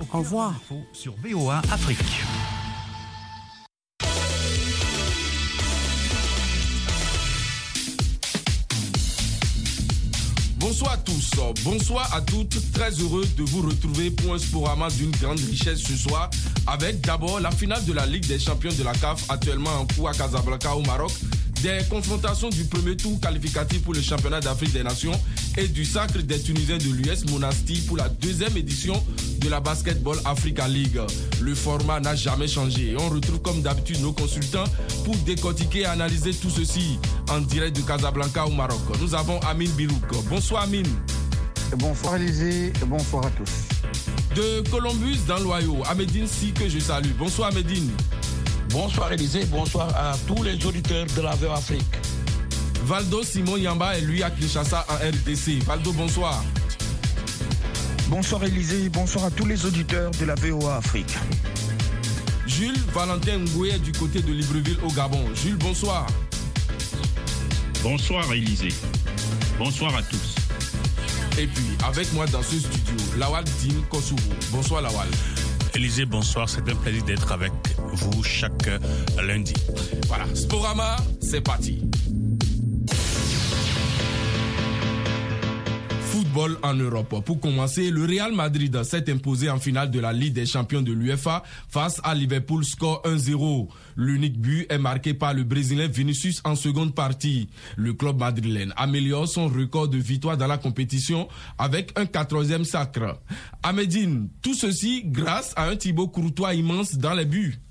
Au revoir. Sur VOA Afrique. Bonsoir à tous, bonsoir à toutes. Très heureux de vous retrouver pour un sporama d'une grande richesse ce soir. Avec d'abord la finale de la Ligue des champions de la CAF, actuellement en cours à Casablanca au Maroc des confrontations du premier tour qualificatif pour le championnat d'Afrique des Nations et du sacre des Tunisiens de l'US Monastir pour la deuxième édition de la Basketball Africa League. Le format n'a jamais changé et on retrouve comme d'habitude nos consultants pour décortiquer et analyser tout ceci en direct de Casablanca au Maroc. Nous avons Amine Birouk. Bonsoir Amine. Bonsoir Élisée et bonsoir à tous. De Columbus dans l'Ohio, Amédine Si que je salue. Bonsoir Amédine. Bonsoir Élisée, bonsoir à tous les auditeurs de la VO Afrique. Valdo Simon Yamba est lui à Kinshasa en RDC. Valdo, bonsoir. Bonsoir Élisée, bonsoir à tous les auditeurs de la VOA Afrique. Jules Valentin Ngoué du côté de Libreville au Gabon. Jules, bonsoir. Bonsoir Élisée. Bonsoir à tous. Et puis, avec moi dans ce studio, Lawal Din Kosovo. Bonsoir Lawal. Élisée, bonsoir. C'est un plaisir d'être avec vous chaque lundi. Voilà, Sporama, c'est parti. En Europe. Pour commencer, le Real Madrid s'est imposé en finale de la Ligue des champions de l'UEFA face à Liverpool score 1-0. L'unique but est marqué par le Brésilien Vinicius en seconde partie. Le club madrilène améliore son record de victoire dans la compétition avec un quatorzième sacre. À tout ceci grâce à un Thibaut Courtois immense dans les buts.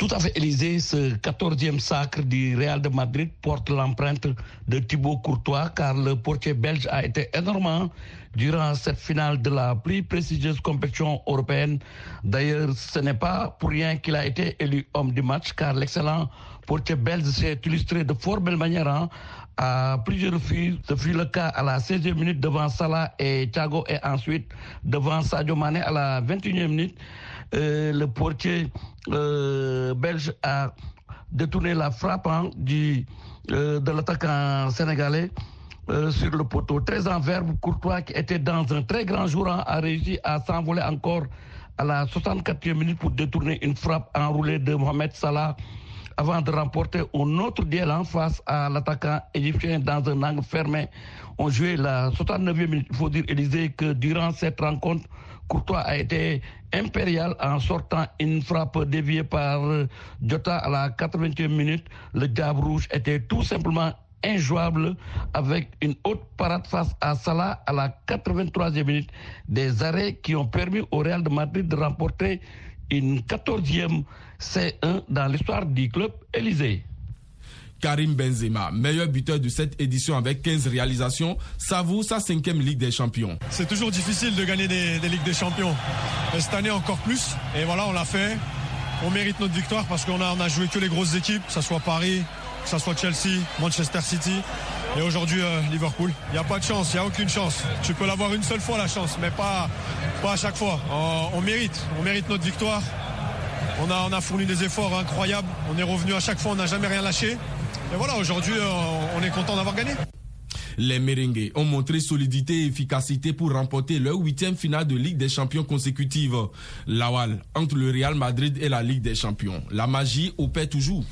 Tout à fait, Élysée, ce quatorzième sacre du Real de Madrid porte l'empreinte de Thibaut Courtois car le portier belge a été énorme durant cette finale de la plus prestigieuse compétition européenne. D'ailleurs, ce n'est pas pour rien qu'il a été élu homme du match, car l'excellent portier belge s'est illustré de fort belle manière hein, à plusieurs reprises. Ce fut le cas à la 16e minute devant Salah et Thiago et ensuite devant Sadio Mané à la 21e minute. Euh, le portier euh, belge a détourné la frappe hein, du, euh, de l'attaquant sénégalais sur le poteau. Très en verbe, Courtois, qui était dans un très grand jour, hein, a réussi à s'envoler encore à la 64e minute pour détourner une frappe enroulée de Mohamed Salah avant de remporter un autre duel en face à l'attaquant égyptien dans un angle fermé. On jouait la 69e minute. Il faut dire, Élisée, que durant cette rencontre, Courtois a été impérial en sortant une frappe déviée par Jota à la 80e minute. Le Diable Rouge était tout simplement injouable avec une haute parade face à Salah à la 83e minute. Des arrêts qui ont permis au Real de Madrid de remporter une 14e C1 dans l'histoire du club Élysée. Karim Benzema, meilleur buteur de cette édition avec 15 réalisations, savoure sa cinquième Ligue des Champions. C'est toujours difficile de gagner des, Ligues des Champions. Mais cette année encore plus. Et voilà, on l'a fait. On mérite notre victoire parce qu'on a, joué que les grosses équipes, que ce soit Paris, que ce soit Chelsea, Manchester City et aujourd'hui euh, Liverpool. Il n'y a pas de chance, il n'y a aucune chance. Tu peux l'avoir une seule fois la chance, mais pas, à chaque fois. On, on mérite, on mérite notre victoire. On a, on a fourni des efforts incroyables. On est revenu à chaque fois, on n'a jamais rien lâché. Et voilà, aujourd'hui, euh, on est content d'avoir gagné. Les Merengues ont montré solidité et efficacité pour remporter leur huitième finale de Ligue des Champions consécutive. Lawal, entre le Real Madrid et la Ligue des Champions. La magie opère toujours.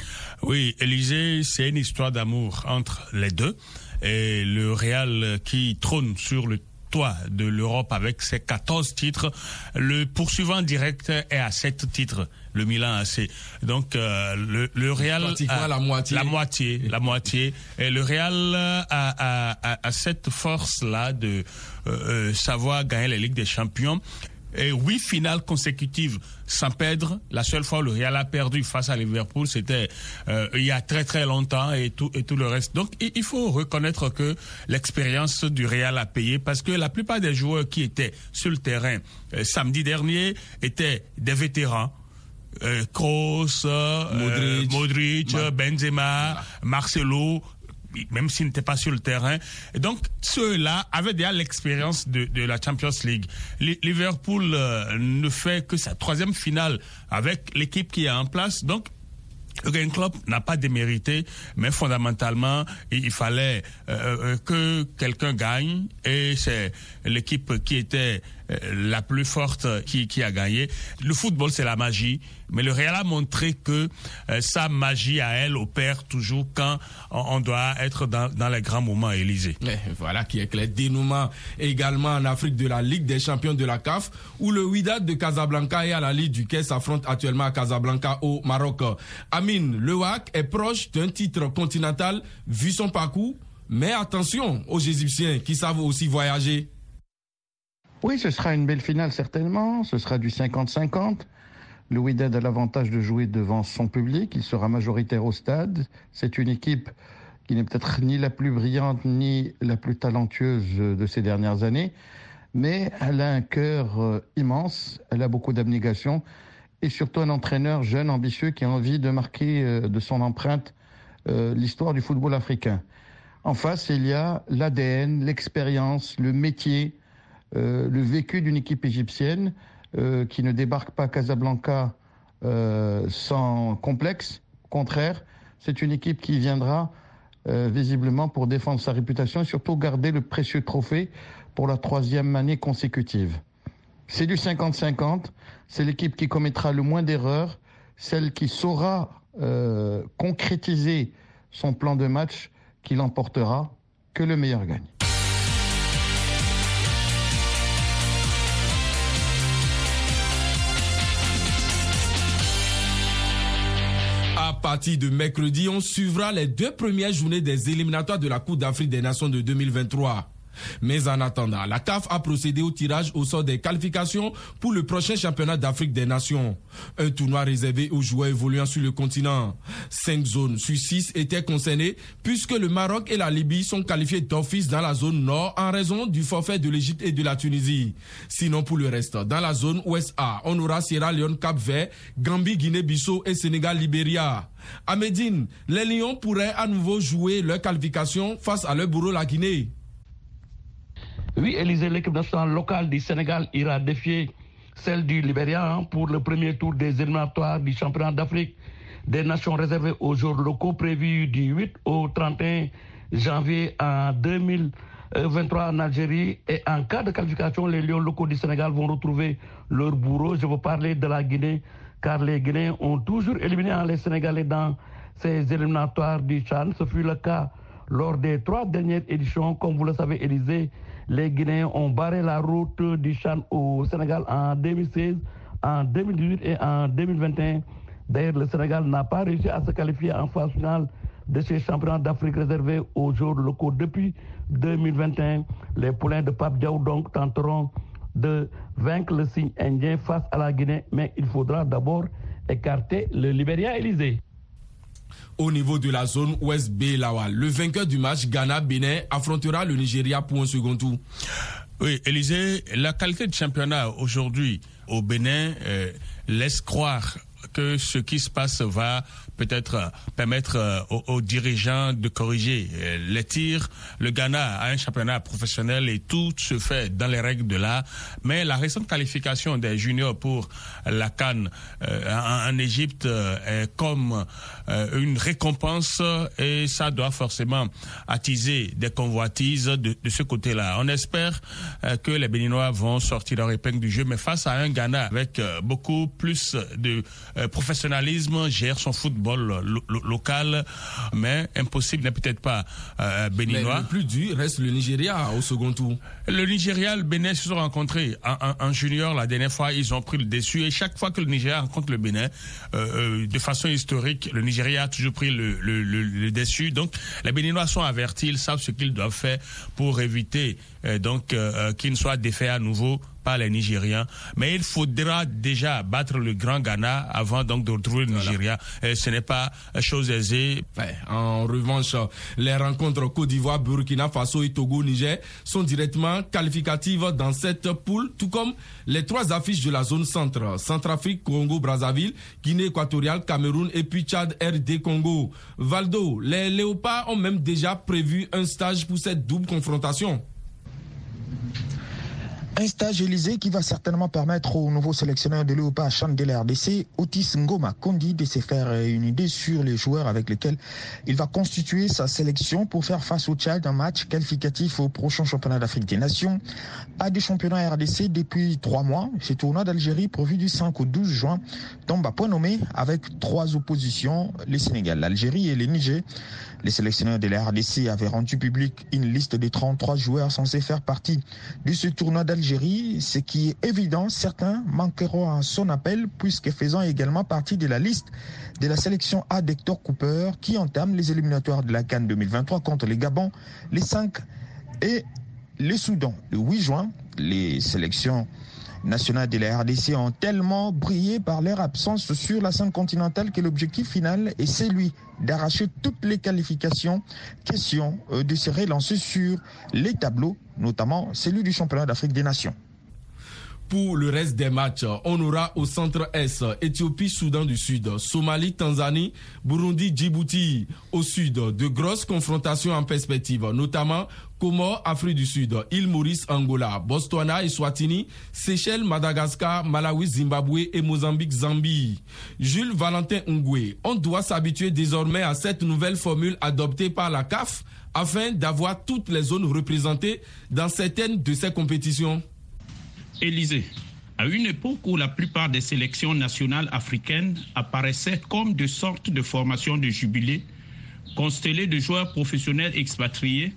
Oui, Élysée, c'est une histoire d'amour entre les deux. Et le Real qui trône sur le toit de l'Europe avec ses 14 titres. Le poursuivant direct est à 7 titres. Le Milan AC. Donc euh, le, le Real la moitié. la moitié, la moitié. Et le Real a, a, a, a cette force là de euh, euh, savoir gagner la Ligue des Champions. Et huit finales consécutives sans perdre. La seule fois où le Real a perdu face à Liverpool, c'était euh, il y a très très longtemps et tout et tout le reste. Donc il faut reconnaître que l'expérience du Real a payé parce que la plupart des joueurs qui étaient sur le terrain euh, samedi dernier étaient des vétérans. Euh, Kroos, euh, Modric. Modric, Ma- Benzema, Marcelo, même s'ils n'étaient pas sur le terrain. Donc, ceux-là avaient déjà l'expérience de, la Champions League. Li- Liverpool euh, ne fait que sa troisième finale avec l'équipe qui est en place. Donc, Jürgen Klopp n'a pas démérité, mais fondamentalement, il, il fallait euh, euh, que quelqu'un gagne et c'est l'équipe qui était la plus forte qui, qui a gagné. Le football, c'est la magie. Mais le Real a montré que sa magie à elle opère toujours quand on, doit être dans, dans, les grands moments, Élysée. voilà qui est clair. Dénouement également en Afrique de la Ligue des champions de la CAF, où le Wydad de Casablanca et à la Ligue du Quai s'affrontent actuellement à Casablanca au Maroc. Amine, le WAC est proche d'un titre continental vu son parcours, mais attention aux Égyptiens qui savent aussi voyager. Oui, ce sera une belle finale certainement, ce sera du 50-50. Le Wydad a l'avantage de jouer devant son public, il sera majoritaire au stade. C'est une équipe qui n'est peut-être ni la plus brillante ni la plus talentueuse de ces dernières années, mais elle a un cœur euh, immense, elle a beaucoup d'abnégation et surtout un entraîneur jeune, ambitieux, qui a envie de marquer euh, de son empreinte euh, l'histoire du football africain. En face, il y a l'ADN, l'expérience, le métier, le vécu d'une équipe égyptienne qui ne débarque pas à Casablanca sans complexe. Au contraire, c'est une équipe qui viendra euh, visiblement pour défendre sa réputation et surtout garder le précieux trophée pour la troisième année consécutive. C'est du 50-50, c'est l'équipe qui commettra le moins d'erreurs, celle qui saura euh, concrétiser son plan de match qui l'emportera, que le meilleur gagne. Partir de mercredi, on suivra les deux premières journées des éliminatoires de la Coupe d'Afrique des Nations de 2023. Mais en attendant, la CAF a procédé au tirage au sort des qualifications pour le prochain championnat d'Afrique des Nations. Un tournoi réservé aux joueurs évoluant sur le continent. Cinq zones sur six étaient concernées puisque le Maroc et la Libye sont qualifiés d'office dans la zone nord en raison du forfait de l'Égypte et de la Tunisie. Sinon pour le reste, dans la zone ouest A, on aura Sierra Leone, Cap Vert, Gambie, Guinée-Bissau et Sénégal, Libéria. À Médine, les Lions pourraient à nouveau jouer leur qualification face à leur bourreau la Guinée. Oui, Élysée, l'équipe nationale locale du Sénégal ira défier celle du Libéria hein, pour le premier tour des éliminatoires du championnat d'Afrique des nations réservées aux jours locaux prévus du 8 au 31 janvier en 2023 en Algérie. Et en cas de qualification, les lions locaux du Sénégal vont retrouver leur bourreau. Je veux parler de la Guinée, car les Guinéens ont toujours éliminé les Sénégalais dans ces éliminatoires du Chan. Ce fut le cas lors des trois dernières éditions, comme vous le savez, Élysée. Les Guinéens ont barré la route du Chan au Sénégal en 2016, en 2018 et en 2021. D'ailleurs, le Sénégal n'a pas réussi à se qualifier en phase finale de ces championnats d'Afrique réservés aux jours locaux depuis 2021. Les poulains de Pape Diaw donc tenteront de vaincre le signe indien face à la Guinée, mais il faudra d'abord écarter le Libéria Élysée au niveau de la zone ouest B Lawal. Le vainqueur du match, Ghana-Bénin, affrontera le Nigeria pour un second tour. Oui, Élisée, la qualité de championnat aujourd'hui au Bénin euh, laisse croire que ce qui se passe va peut-être euh, permettre euh, aux, dirigeants de corriger euh, les tirs. Le Ghana a un championnat professionnel et tout se fait dans les règles de l'art. Mais la récente qualification des juniors pour la Cannes en, Égypte est comme une récompense et ça doit forcément attiser des convoitises de, de ce côté-là. On espère que les Béninois vont sortir leur épingle du jeu, mais face à un Ghana avec beaucoup plus de professionnalisme, gère son football local, mais impossible n'est peut-être pas euh, béninois. le plus dur reste le Nigeria au second tour. Le Nigeria, le Bénin se sont rencontrés en, junior la dernière fois, ils ont pris le dessus et chaque fois que le Nigeria rencontre le Bénin, euh, euh, de façon historique, le Nigeria a toujours pris le, le, le, dessus. Donc les Béninois sont avertis, ils savent ce qu'ils doivent faire pour éviter donc qu'ils ne soient défaits à nouveau les Nigériens. Mais il faudra déjà battre le grand Ghana avant donc de retrouver le Nigeria. Ce n'est pas chose aisée. en revanche, les rencontres Côte d'Ivoire, Burkina Faso et Togo, Niger sont directement qualificatives dans cette poule, tout comme les trois affiches de la zone centre. Centrafrique, Congo, Brazzaville, Guinée équatoriale, Cameroun et puis Tchad, RD Congo. Valdo, les Léopards ont même déjà prévu un stage pour cette double confrontation. Un stage Élysée qui va certainement permettre au nouveau sélectionneur de l'EOPA Chan de l'RDC, Otis Ngoma Kondi, de se faire une idée sur les joueurs avec lesquels il va constituer sa sélection pour faire face au Tchad un match qualificatif au prochain championnat d'Afrique des Nations. À des championnats RDC depuis trois mois, ce tournoi d'Algérie prévu du 5 au 12 juin tombe à point nommé avec trois oppositions, les Sénégal, l'Algérie et le Niger. Les sélectionneurs de la RDC avaient rendu public une liste de 33 joueurs censés faire partie de ce tournoi d'Algérie. Ce qui est évident, certains manqueront à son appel puisque faisant également partie de la liste de la sélection A d'Hector Cooper qui entame les éliminatoires de la Cannes 2023 contre les Gabon, les 5 et le Soudan. Le 8 juin, les sélections nationales de la RDC ont tellement brillé par leur absence sur la scène continentale que l'objectif final est celui d'arracher toutes les qualifications. Question euh, de se relancer sur les tableaux, notamment celui du championnat d'Afrique des Nations. Pour le reste des matchs, on aura au centre Est Éthiopie, Soudan du Sud, Somalie, Tanzanie, Burundi, Djibouti au sud. De grosses confrontations en perspective, notamment Comores, Afrique du Sud, île Maurice, Angola, Botswana et Swatini, Seychelles, Madagascar, Malawi, Zimbabwe et Mozambique, Zambie. Jules Valentin Ngwe, on doit s'habituer désormais à cette nouvelle formule adoptée par la CAF afin d'avoir toutes les zones représentées dans certaines de ces compétitions. Élysée, à une époque où la plupart des sélections nationales africaines apparaissaient comme de sortes de formations de jubilé, constellées de joueurs professionnels expatriés,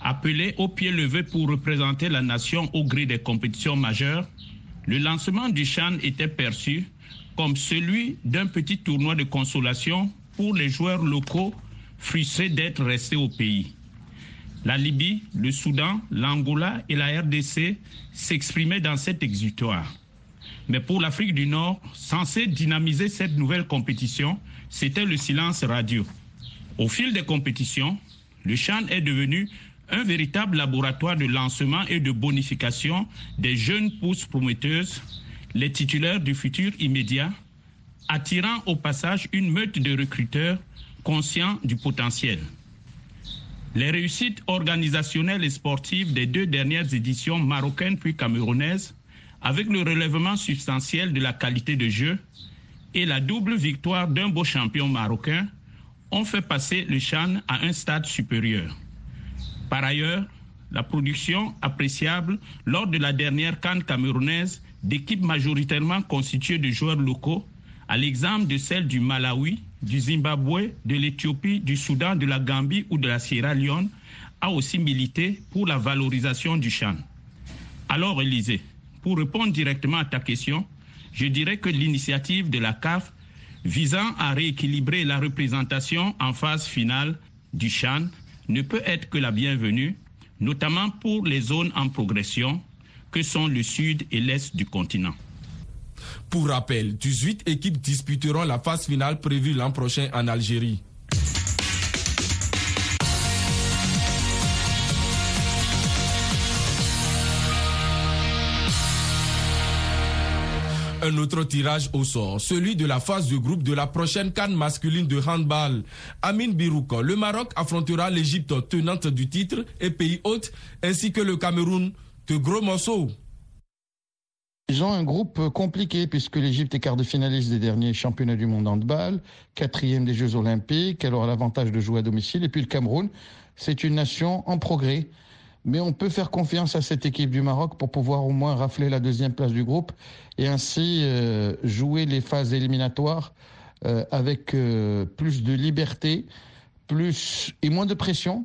appelés au pied levé pour représenter la nation au gré des compétitions majeures, le lancement du Chan était perçu comme celui d'un petit tournoi de consolation pour les joueurs locaux frustrés d'être restés au pays. La Libye, le Soudan, l'Angola et la RDC s'exprimaient dans cet exutoire. Mais pour l'Afrique du Nord, censé dynamiser cette nouvelle compétition, c'était le silence radio. Au fil des compétitions, le Chan est devenu un véritable laboratoire de lancement et de bonification des jeunes pousses prometteuses, les titulaires du futur immédiat, attirant au passage une meute de recruteurs conscients du potentiel. Les réussites organisationnelles et sportives des deux dernières éditions marocaines puis camerounaises, avec le relèvement substantiel de la qualité de jeu et la double victoire d'un beau champion marocain, ont fait passer le Chan à un stade supérieur. Par ailleurs, la production appréciable lors de la dernière canne camerounaise d'équipes majoritairement constituées de joueurs locaux, à l'exemple de celle du Malawi, du Zimbabwe, de l'Éthiopie, du Soudan, de la Gambie ou de la Sierra Leone, a aussi milité pour la valorisation du Chan. Alors, Élisée, pour répondre directement à ta question, je dirais que l'initiative de la CAF visant à rééquilibrer la représentation en phase finale du Chan ne peut être que la bienvenue, notamment pour les zones en progression que sont le sud et l'est du continent. Pour rappel, 18 équipes disputeront la phase finale prévue l'an prochain en Algérie. un autre tirage au sort, celui de la phase de groupe de la prochaine canne masculine de handball. Amin Birouk, le Maroc affrontera l'Égypte tenante du titre et pays hôte, ainsi que le Cameroun de gros morceaux. Ils ont un groupe compliqué puisque l'Égypte est quart de finaliste des derniers championnats du monde handball, quatrième des Jeux olympiques, elle aura l'avantage de jouer à domicile. Et puis le Cameroun, c'est une nation en progrès. Mais on peut faire confiance à cette équipe du Maroc pour pouvoir au moins rafler la deuxième place du groupe et ainsi euh, jouer les phases éliminatoires euh, avec euh, plus de liberté, plus et moins de pression,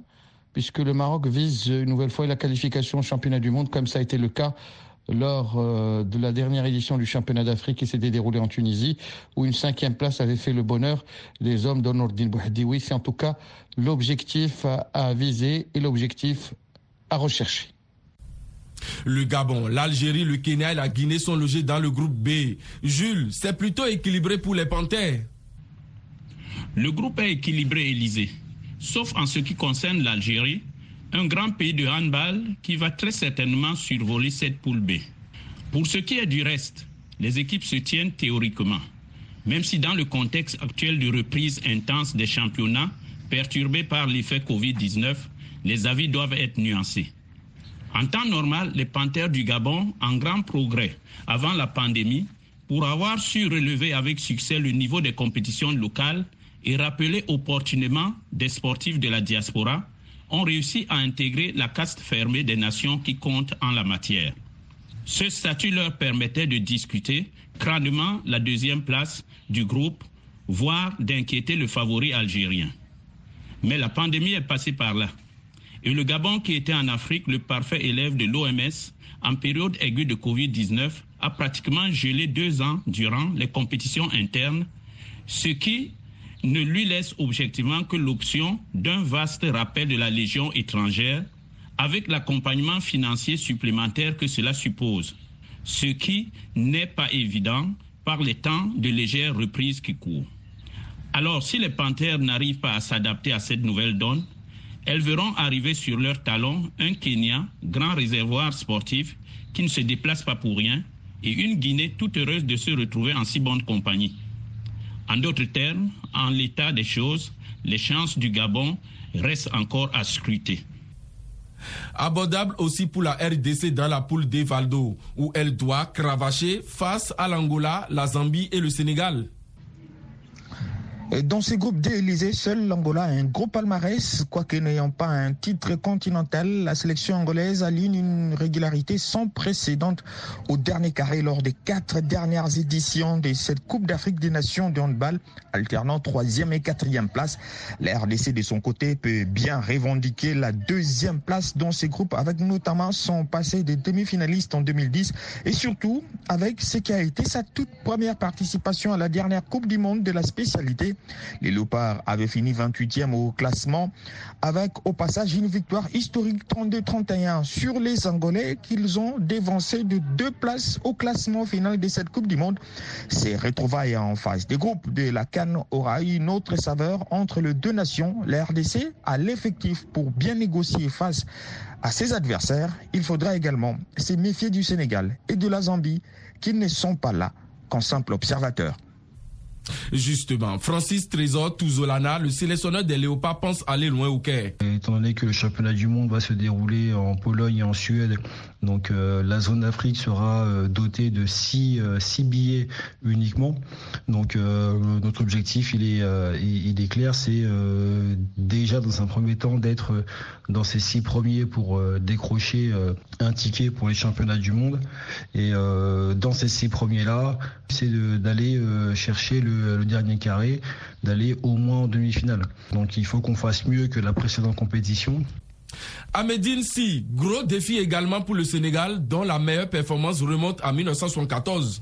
puisque le Maroc vise une nouvelle fois la qualification au championnat du monde, comme ça a été le cas lors de la dernière édition du championnat d'Afrique qui s'était déroulé en Tunisie, où une cinquième place avait fait le bonheur des hommes d'Onordine Bouhadioui. C'est en tout cas l'objectif à viser et l'objectif à rechercher. Le Gabon, l'Algérie, le Kenya et la Guinée sont logés dans le groupe B. Jules, c'est plutôt équilibré pour les Panthères. Le groupe est équilibré, Élysée, sauf en ce qui concerne l'Algérie, un grand pays de handball qui va très certainement survoler cette poule B. Pour ce qui est du reste, les équipes se tiennent théoriquement, même si dans le contexte actuel de reprise intense des championnats, perturbés par l'effet Covid-19, les avis doivent être nuancés. En temps normal, les Panthères du Gabon, en grand progrès avant la pandémie, pour avoir su relever avec succès le niveau des compétitions locales et rappeler opportunément des sportifs de la diaspora, ont réussi à intégrer la caste fermée des nations qui comptent en la matière. Ce statut leur permettait de discuter crânement la deuxième place du groupe, voire d'inquiéter le favori algérien. Mais la pandémie est passée par là. Et le Gabon, qui était en Afrique le parfait élève de l'OMS en période aiguë de Covid-19, a pratiquement gelé deux ans durant les compétitions internes, ce qui ne lui laisse objectivement que l'option d'un vaste rappel de la Légion étrangère avec l'accompagnement financier supplémentaire que cela suppose, ce qui n'est pas évident par les temps de légère reprise qui courent. Alors, si les Panthères n'arrivent pas à s'adapter à cette nouvelle donne, elles verront arriver sur leur talon un Kenya, grand réservoir sportif, qui ne se déplace pas pour rien, et une Guinée toute heureuse de se retrouver en si bonne compagnie. En d'autres termes, en l'état des choses, les chances du Gabon restent encore à scruter. Abordable aussi pour la RDC dans la poule d'Evaldo, où elle doit cravacher face à l'Angola, la Zambie et le Sénégal. Dans ces groupes d'Élysée, seul l'Angola a un gros palmarès. Quoique n'ayant pas un titre continental, la sélection angolaise aligne une régularité sans précédent au dernier carré lors des quatre dernières éditions de cette Coupe d'Afrique des Nations de handball, alternant troisième et quatrième place. La RDC de son côté peut bien revendiquer la deuxième place dans ces groupes avec notamment son passé des demi-finalistes en 2010 et surtout avec ce qui a été sa toute première participation à la dernière Coupe du Monde de la spécialité. Les Léopards avaient fini 28e au classement avec au passage une victoire historique 32-31 sur les Angolais qu'ils ont dévancé de deux places au classement final de cette Coupe du Monde. Ces retrouvailles en phase des groupes de la Cannes aura eu une autre saveur entre les deux nations. La RDC a l'effectif pour bien négocier face à ses adversaires. Il faudra également se méfier du Sénégal et de la Zambie qui ne sont pas là qu'en simple observateur. Justement, Francis Trésor Touzolana, le sélectionneur des Léopards, pense aller loin au Caire. Étant donné que le championnat du monde va se dérouler en Pologne et en Suède, donc euh, la zone Afrique sera euh, dotée de six, euh, six billets uniquement. Donc notre objectif, il est, il est clair, c'est déjà dans un premier temps d'être dans ces six premiers pour décrocher un ticket pour les championnats du monde. Et dans ces six premiers-là, c'est d'aller chercher le le, dernier carré, d'aller au moins en demi-finale. Donc il faut qu'on fasse mieux que la précédente compétition. Ahmedine Si, gros défi également pour le Sénégal, dont la meilleure performance remonte à 1974.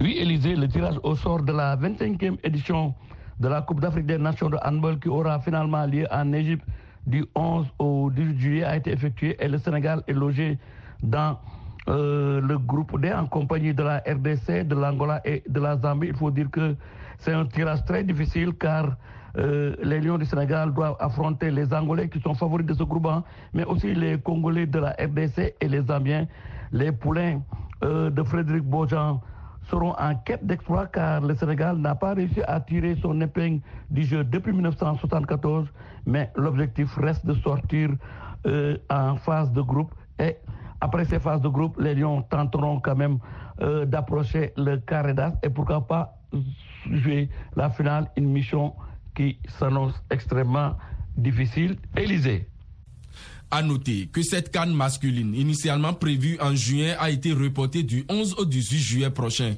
Oui, Élisée, le tirage au sort de la 25e édition de la Coupe d'Afrique des Nations de handball qui aura finalement lieu en Égypte du 11 au 18 juillet a été effectué et le Sénégal est logé dans euh, le groupe D en compagnie de la RDC, de l'Angola et de la Zambie. Il faut dire que c'est un tirage très difficile car euh, les Lions du Sénégal doivent affronter les Angolais qui sont favoris de ce groupe, mais aussi les Congolais de la RDC et les Zambiens. Les poulains euh, de Frédéric Bojan seront en quête d'exploit car le Sénégal n'a pas réussi à tirer son épingle du jeu depuis 1974, mais l'objectif reste de sortir en phase de groupe et après ces phases de groupe, les Lions tenteront quand même euh, d'approcher le carré d'as et pourquoi pas jouer la finale, une mission qui s'annonce extrêmement difficile. Élysée. À noter que cette canne masculine, initialement prévue en juin, a été reportée du 11 au 18 juillet prochain.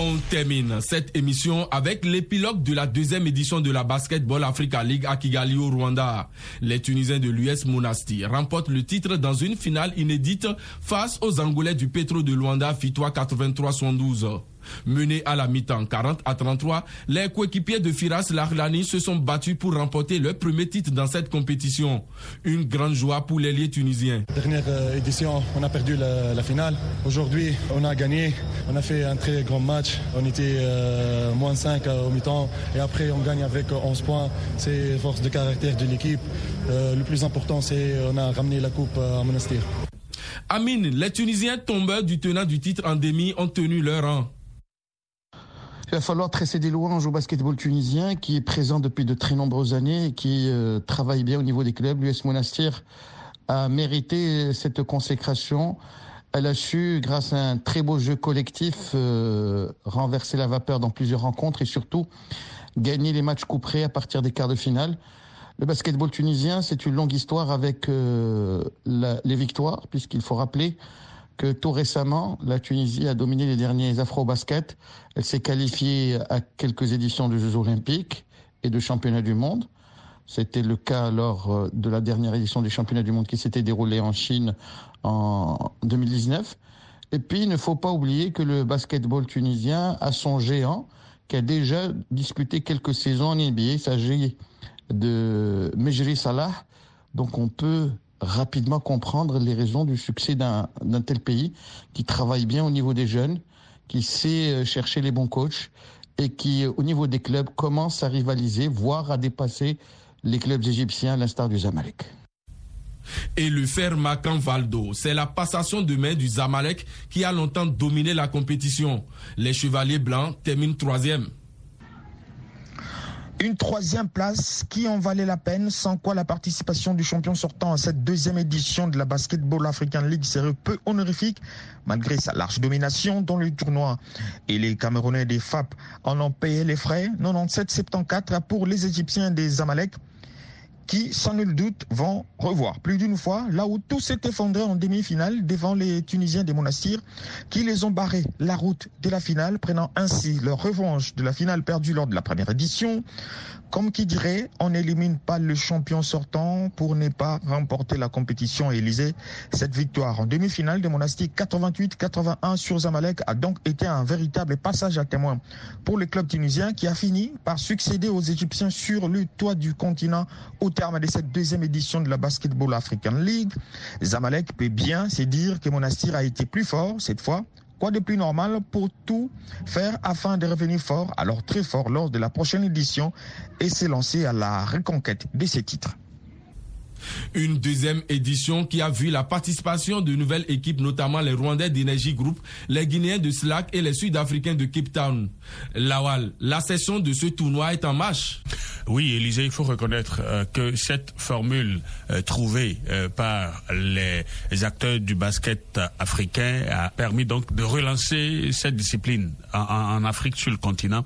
On termine cette émission avec l'épilogue de la deuxième édition de la Basketball Africa League à Kigali au Rwanda. Les Tunisiens de l'US Monastir remportent le titre dans une finale inédite face aux Angolais du Petro de Luanda Fitois 83-112. Menés à la mi-temps 40 à 33, les coéquipiers de Firas Lahlani se sont battus pour remporter leur premier titre dans cette compétition. Une grande joie pour les liés tunisiens. Dernière euh, édition, on a perdu la, finale. Aujourd'hui, on a gagné. On a fait un très grand match. On était euh, moins 5 euh, au mi-temps et après on gagne avec 11 points. C'est force de caractère de l'équipe. le plus important, c'est on a ramené la coupe à Monastir. Amine, les Tunisiens tombeurs du tenant du titre en demi ont tenu leur rang. Il va falloir tresser des louanges au basketball tunisien qui est présent depuis de très nombreuses années et qui euh, travaille bien au niveau des clubs. L'US Monastir a mérité cette consécration. Elle a su, grâce à un très beau jeu collectif, euh, renverser la vapeur dans plusieurs rencontres et surtout gagner les matchs couperés à partir des quarts de finale. Le basketball tunisien, c'est une longue histoire avec euh, les victoires, puisqu'il faut rappeler que tout récemment, la Tunisie a dominé les derniers Afro-Basket. Elle s'est qualifiée à quelques éditions de Jeux Olympiques et de Championnats du Monde. C'était le cas lors euh, de la dernière édition des Championnats du Monde qui s'était déroulée en Chine en 2019. Et puis, il ne faut pas oublier que le basketball tunisien a son géant qui a déjà disputé quelques saisons en NBA. Il s'agit de Mejri Salah. Donc, on peut rapidement comprendre les raisons du succès d'un tel pays qui travaille bien au niveau des jeunes, qui sait euh, chercher les bons coachs et qui, au niveau des clubs, commence à rivaliser, voire à dépasser les clubs égyptiens à l'instar du Zamalek. Et le fer Macan Valdo, c'est la passation de main du Zamalek qui a longtemps dominé la compétition. Les Chevaliers Blancs terminent troisième. Une troisième place qui en valait la peine, sans quoi la participation du champion sortant à cette deuxième édition de la Basketball African League serait peu honorifique, malgré sa large domination dans le tournoi. Et les Camerounais des FAP en ont payé les frais, 97-74 pour les Égyptiens des Amalek qui, sans nul doute, vont revoir plus d'une fois là où tout s'est effondré en demi-finale devant les Tunisiens des Monastirs qui les ont barré la route de la finale, prenant ainsi leur revanche de la finale perdue lors de la première édition. Comme qui dirait, on n'élimine pas le champion sortant pour ne pas remporter la compétition. Élysée, cette victoire en demi-finale des Monastiques 88-81 sur Zamalek a donc été un véritable passage à témoin pour le club tunisien qui a fini par succéder aux Égyptiens sur le toit du continent au terme de cette deuxième édition de la Basketball African League. Zamalek peut bien se dire que Monastir a été plus fort cette fois Quoi de plus normal pour tout faire afin de revenir fort, alors très fort lors de la prochaine édition et s'élancer à la reconquête de ces titres? Une deuxième édition qui a vu la participation de nouvelles équipes, notamment les Rwandais d'Energy Group, les Guinéens de Slack et les Sud-Africains de Cape Town. Lawal, la session de ce tournoi est en marche. Oui, Élisée, il faut reconnaître euh, que cette formule euh, trouvée euh, par les acteurs du basket africain a permis donc de relancer cette discipline en, Afrique sur le continent.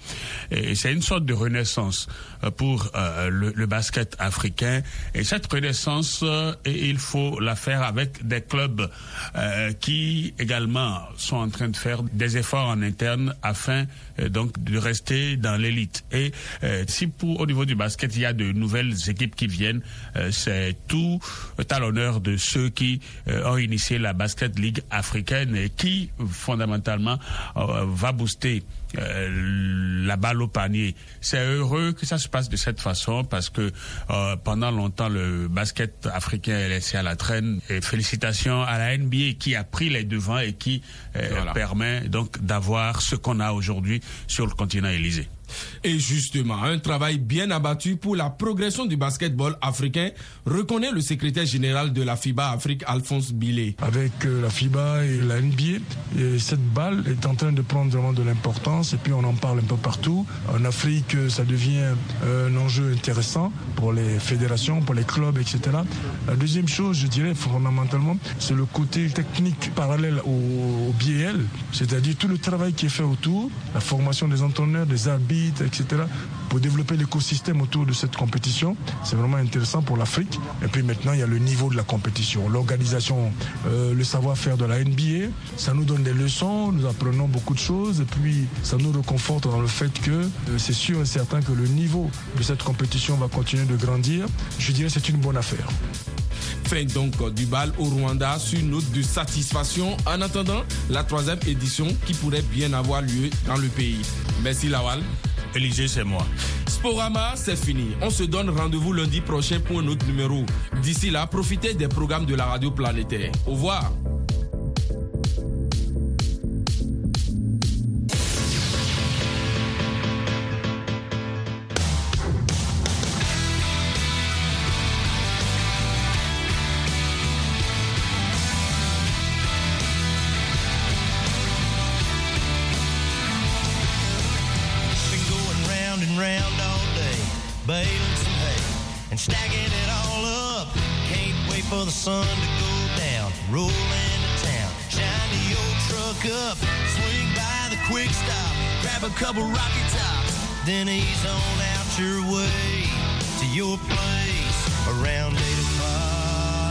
C'est une sorte de renaissance pour le, le, basket africain. Et cette renaissance, il faut la faire avec des clubs qui également sont en train de faire des efforts en interne afin donc de rester dans l'élite. Et si pour au niveau du basket, il y a de nouvelles équipes qui viennent. Euh, c'est tout à l'honneur de ceux qui euh, ont initié la Basket League africaine qui, fondamentalement, euh, va booster la balle au panier. C'est heureux que ça se passe de cette façon parce que pendant longtemps le basket africain est laissé à la traîne. Et félicitations à la NBA qui a pris les devants et qui permet donc d'avoir ce qu'on a aujourd'hui sur le continent Élysée. Et justement, un travail bien abattu pour la progression du basketball africain, reconnaît le secrétaire général de la FIBA Afrique, Alphonse Billet. Avec euh, la FIBA et la NBA, cette balle est en train de prendre vraiment de l'importance et puis on en parle un peu partout. En Afrique, ça devient euh, un enjeu intéressant pour les fédérations, pour les clubs, etc. La deuxième chose, je dirais fondamentalement, c'est le côté technique parallèle au, au BL, c'est-à-dire tout le travail qui est fait autour, la formation des entraîneurs, des arbitres, etc., pour développer l'écosystème autour de cette compétition. C'est vraiment intéressant pour l'Afrique. Et puis maintenant, il y a le niveau de la compétition, l'organisation, euh, le savoir-faire de la NBA. Ça nous donne des leçons, nous apprenons beaucoup de choses, et puis ça nous reconforte dans le fait que euh, c'est sûr et certain que le niveau de cette compétition va continuer de grandir. Je dirais que c'est une bonne affaire. Fin donc du bal au Rwanda sur une note de satisfaction en attendant la troisième édition qui pourrait bien avoir lieu dans le pays. Merci Lawal. Élisée, c'est moi. Sporama, c'est fini. On se donne rendez-vous lundi prochain pour un autre numéro. D'ici là, profitez des programmes de la radio planétaire. Au revoir. Then ease on out your way to your place around